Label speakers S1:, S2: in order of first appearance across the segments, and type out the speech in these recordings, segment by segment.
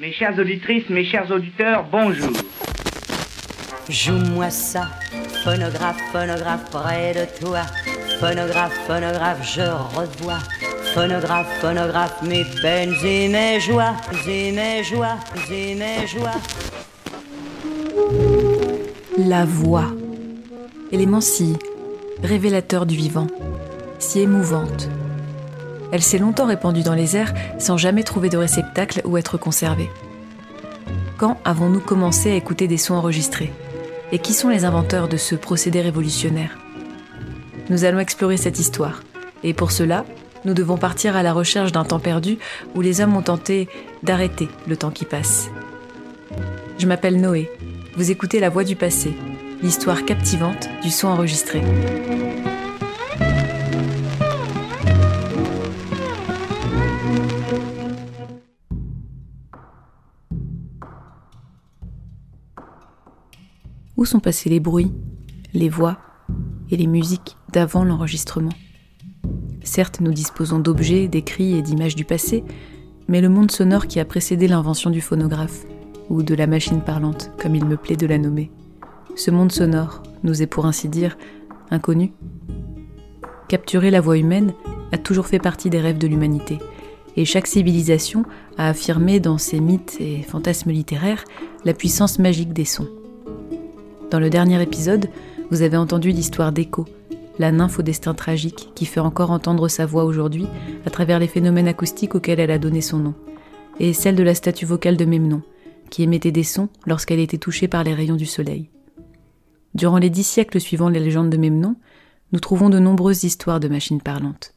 S1: Mes chères auditrices, mes chers auditeurs, bonjour.
S2: Joue-moi ça, phonographe, phonographe près de toi. Phonographe, phonographe, je revois. Phonographe, phonographe, mes peines et mes joies, et mes joies, et mes joies.
S3: La voix. Élément si révélateur du vivant, si émouvante. Elle s'est longtemps répandue dans les airs sans jamais trouver de réceptacle où être conservée. Quand avons-nous commencé à écouter des sons enregistrés? Et qui sont les inventeurs de ce procédé révolutionnaire? Nous allons explorer cette histoire. Et pour cela, nous devons partir à la recherche d'un temps perdu où les hommes ont tenté d'arrêter le temps qui passe. Je m'appelle Noé. Vous écoutez La Voix du Passé, l'histoire captivante du son enregistré. Où sont passés les bruits, les voix et les musiques d'avant l'enregistrement? Certes, nous disposons d'objets, d'écrits et d'images du passé, mais le monde sonore qui a précédé l'invention du phonographe, ou de la machine parlante, comme il me plaît de la nommer, ce monde sonore nous est pour ainsi dire inconnu. Capturer la voix humaine a toujours fait partie des rêves de l'humanité, et chaque civilisation a affirmé dans ses mythes et fantasmes littéraires la puissance magique des sons. Dans le dernier épisode, vous avez entendu l'histoire d'Echo, la nymphe au destin tragique qui fait encore entendre sa voix aujourd'hui à travers les phénomènes acoustiques auxquels elle a donné son nom, et celle de la statue vocale de Memnon, qui émettait des sons lorsqu'elle était touchée par les rayons du soleil. Durant les dix siècles suivant les légendes de Memnon, nous trouvons de nombreuses histoires de machines parlantes.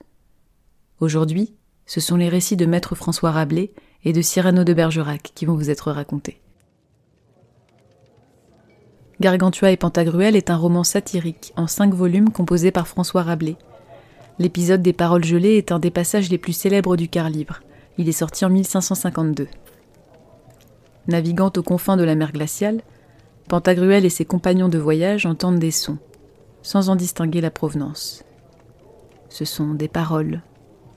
S3: Aujourd'hui, ce sont les récits de Maître François Rabelais et de Cyrano de Bergerac qui vont vous être racontés. Gargantua et Pantagruel est un roman satirique en cinq volumes composé par François Rabelais. L'épisode des Paroles gelées est un des passages les plus célèbres du quart libre. Il est sorti en 1552. Naviguant aux confins de la mer glaciale, Pantagruel et ses compagnons de voyage entendent des sons, sans en distinguer la provenance. Ce sont des paroles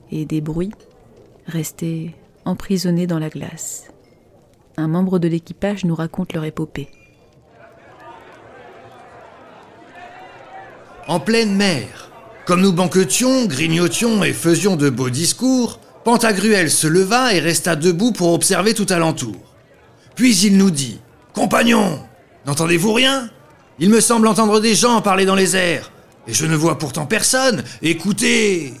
S3: et des bruits restés emprisonnés dans la glace. Un membre de l'équipage nous raconte leur épopée.
S4: En pleine mer. Comme nous banquetions, grignotions et faisions de beaux discours, Pantagruel se leva et resta debout pour observer tout alentour. Puis il nous dit Compagnons, n'entendez-vous rien? Il me semble entendre des gens parler dans les airs, et je ne vois pourtant personne. Écoutez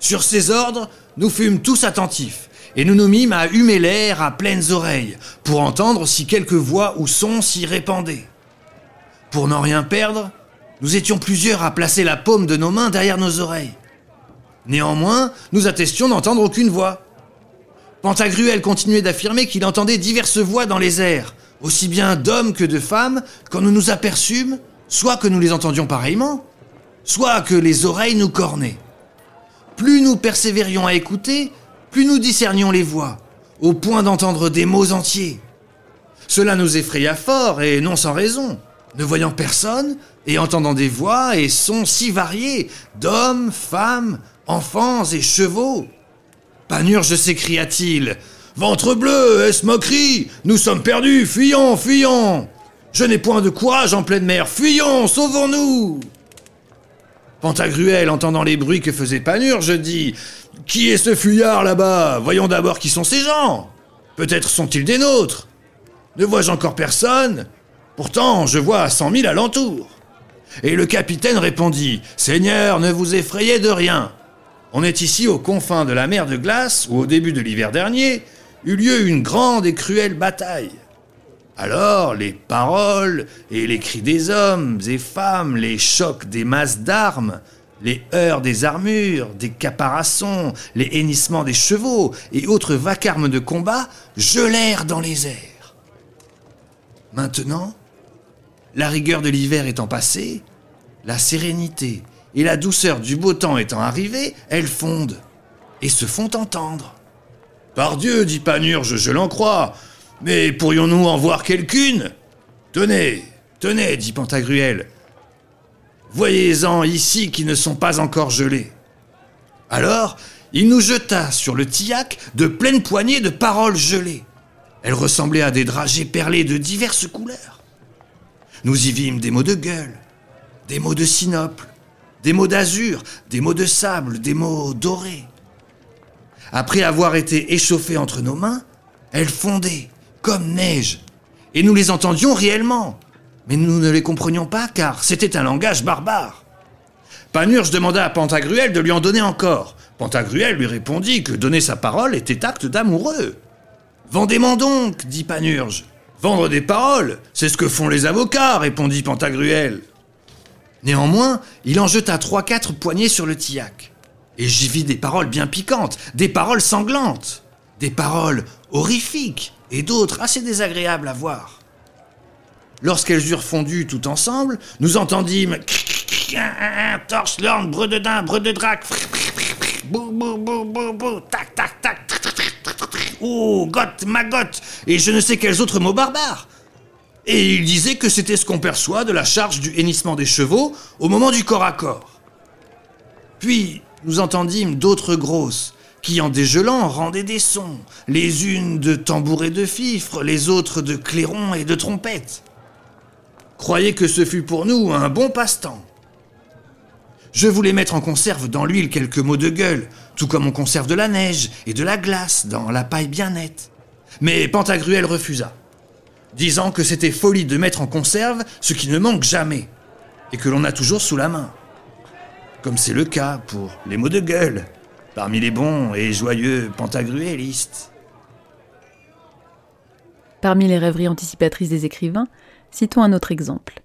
S4: Sur ces ordres, nous fûmes tous attentifs, et nous nous mîmes à humer l'air à pleines oreilles, pour entendre si quelque voix ou son s'y répandait. Pour n'en rien perdre, nous étions plusieurs à placer la paume de nos mains derrière nos oreilles. Néanmoins, nous attestions d'entendre aucune voix. Pantagruel continuait d'affirmer qu'il entendait diverses voix dans les airs, aussi bien d'hommes que de femmes, quand nous nous aperçûmes, soit que nous les entendions pareillement, soit que les oreilles nous cornaient. Plus nous persévérions à écouter, plus nous discernions les voix, au point d'entendre des mots entiers. Cela nous effraya fort, et non sans raison. Ne voyant personne, et entendant des voix et sons si variés, d'hommes, femmes, enfants et chevaux. Panurge s'écria-t-il. Ventre bleu, est-ce moquerie? Nous sommes perdus, fuyons, fuyons. Je n'ai point de courage en pleine mer, fuyons, sauvons-nous. Pantagruel, entendant les bruits que faisait Panurge, dit Qui est ce fuyard là-bas? Voyons d'abord qui sont ces gens. Peut-être sont-ils des nôtres. Ne vois-je encore personne? Pourtant, je vois cent mille alentours. Et le capitaine répondit Seigneur, ne vous effrayez de rien. On est ici aux confins de la mer de glace où, au début de l'hiver dernier, eut lieu une grande et cruelle bataille. Alors, les paroles et les cris des hommes et femmes, les chocs des masses d'armes, les heurts des armures, des caparaçons, les hennissements des chevaux et autres vacarmes de combat gelèrent dans les airs. Maintenant, la rigueur de l'hiver étant passée, la sérénité et la douceur du beau temps étant arrivées, elles fondent et se font entendre. Par Dieu, dit Panurge, je l'en crois, mais pourrions-nous en voir quelqu'une? Tenez, tenez, dit Pantagruel. Voyez-en ici qui ne sont pas encore gelés. Alors, il nous jeta sur le tillac de pleines poignées de paroles gelées. Elles ressemblaient à des dragées perlés de diverses couleurs. Nous y vîmes des mots de gueule, des mots de sinople, des mots d'azur, des mots de sable, des mots dorés. Après avoir été échauffées entre nos mains, elles fondaient comme neige, et nous les entendions réellement. Mais nous ne les comprenions pas car c'était un langage barbare. Panurge demanda à Pantagruel de lui en donner encore. Pantagruel lui répondit que donner sa parole était acte d'amoureux. Vendez-moi donc, dit Panurge. Vendre des paroles, c'est ce que font les avocats, répondit Pantagruel. Néanmoins, il en jeta trois-quatre poignées sur le tillac. Et j'y vis des paroles bien piquantes, des paroles sanglantes, des paroles horrifiques et d'autres assez désagréables à voir. Lorsqu'elles eurent fondu tout ensemble, nous entendîmes torche, lorne, breu de daim, breu de drac, bou, bou, bou, bou, bou, tac, tac, tac, oh, goth, magotte, et je ne sais quels autres mots barbares. Et il disait que c'était ce qu'on perçoit de la charge du hennissement des chevaux au moment du corps à corps. Puis nous entendîmes d'autres grosses, qui en dégelant rendaient des sons, les unes de tambour et de fifre, les autres de clairon et de trompette. Croyez que ce fut pour nous un bon passe-temps. Je voulais mettre en conserve dans l'huile quelques mots de gueule, tout comme on conserve de la neige et de la glace dans la paille bien nette. Mais Pantagruel refusa disant que c'était folie de mettre en conserve ce qui ne manque jamais, et que l'on a toujours sous la main. Comme c'est le cas pour les mots de gueule, parmi les bons et joyeux pantagruélistes.
S3: Parmi les rêveries anticipatrices des écrivains, citons un autre exemple.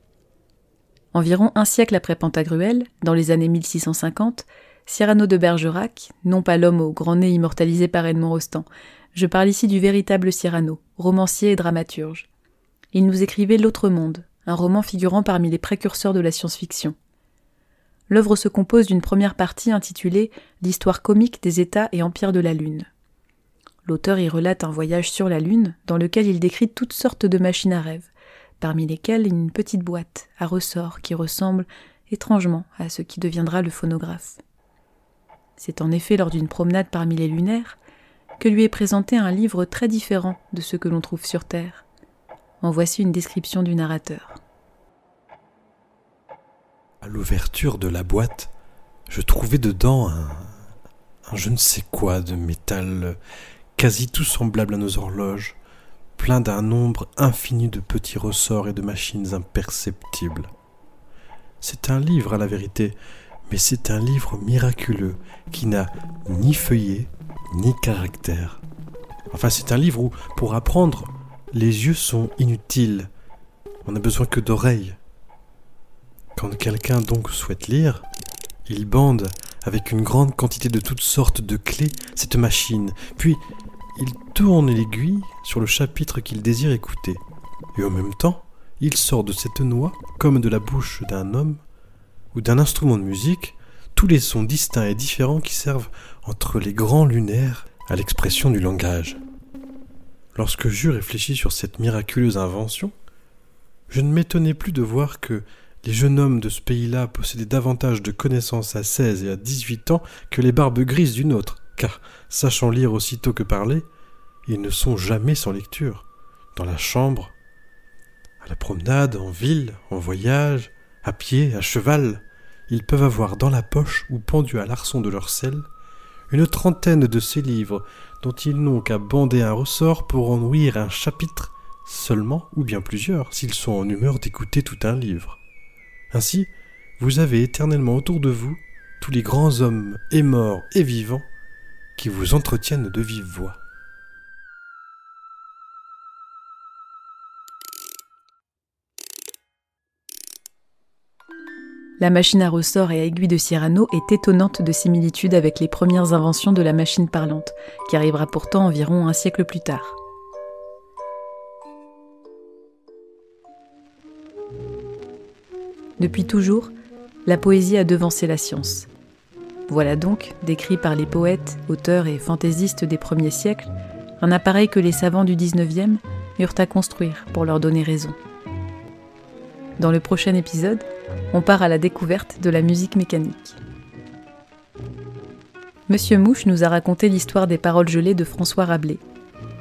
S3: Environ un siècle après Pantagruel, dans les années 1650, Cyrano de Bergerac, non pas l'homme au grand nez immortalisé par Edmond Rostand, je parle ici du véritable Cyrano, romancier et dramaturge, il nous écrivait L'autre monde, un roman figurant parmi les précurseurs de la science-fiction. L'œuvre se compose d'une première partie intitulée L'histoire comique des États et empires de la Lune. L'auteur y relate un voyage sur la Lune dans lequel il décrit toutes sortes de machines à rêve, parmi lesquelles une petite boîte à ressort qui ressemble étrangement à ce qui deviendra le phonographe. C'est en effet lors d'une promenade parmi les lunaires que lui est présenté un livre très différent de ce que l'on trouve sur Terre. En voici une description du narrateur.
S5: À l'ouverture de la boîte, je trouvais dedans un, un je ne sais quoi de métal quasi tout semblable à nos horloges, plein d'un nombre infini de petits ressorts et de machines imperceptibles. C'est un livre à la vérité, mais c'est un livre miraculeux qui n'a ni feuillet ni caractère. Enfin, c'est un livre où, pour apprendre, les yeux sont inutiles. On n'a besoin que d'oreilles. Quand quelqu'un donc souhaite lire, il bande avec une grande quantité de toutes sortes de clés cette machine, puis il tourne l'aiguille sur le chapitre qu'il désire écouter. Et en même temps, il sort de cette noix, comme de la bouche d'un homme ou d'un instrument de musique, tous les sons distincts et différents qui servent entre les grands lunaires à l'expression du langage. Lorsque j'eus réfléchi sur cette miraculeuse invention, je ne m'étonnais plus de voir que les jeunes hommes de ce pays-là possédaient davantage de connaissances à 16 et à 18 ans que les barbes grises d'une autre, car, sachant lire aussitôt que parler, ils ne sont jamais sans lecture, dans la chambre, à la promenade, en ville, en voyage, à pied, à cheval, ils peuvent avoir dans la poche ou pendu à l'arçon de leur selle une trentaine de ces livres dont ils n'ont qu'à bander un ressort pour en ouïr un chapitre seulement, ou bien plusieurs, s'ils sont en humeur d'écouter tout un livre. Ainsi, vous avez éternellement autour de vous tous les grands hommes et morts et vivants qui vous entretiennent de vive voix.
S3: La machine à ressort et à aiguille de Cyrano est étonnante de similitude avec les premières inventions de la machine parlante, qui arrivera pourtant environ un siècle plus tard. Depuis toujours, la poésie a devancé la science. Voilà donc, décrit par les poètes, auteurs et fantaisistes des premiers siècles, un appareil que les savants du XIXe eurent à construire pour leur donner raison. Dans le prochain épisode, on part à la découverte de la musique mécanique. Monsieur Mouche nous a raconté l'histoire des paroles gelées de François Rabelais.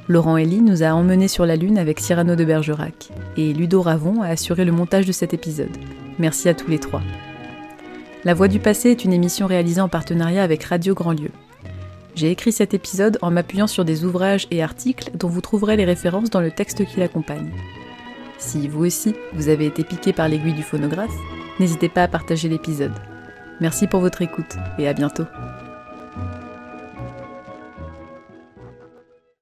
S3: Laurent Elie nous a emmenés sur la Lune avec Cyrano de Bergerac, et Ludo Ravon a assuré le montage de cet épisode. Merci à tous les trois. La Voix du Passé est une émission réalisée en partenariat avec Radio Grandlieu. J'ai écrit cet épisode en m'appuyant sur des ouvrages et articles dont vous trouverez les références dans le texte qui l'accompagne. Si vous aussi, vous avez été piqué par l'aiguille du phonographe, n'hésitez pas à partager l'épisode. Merci pour votre écoute et à bientôt.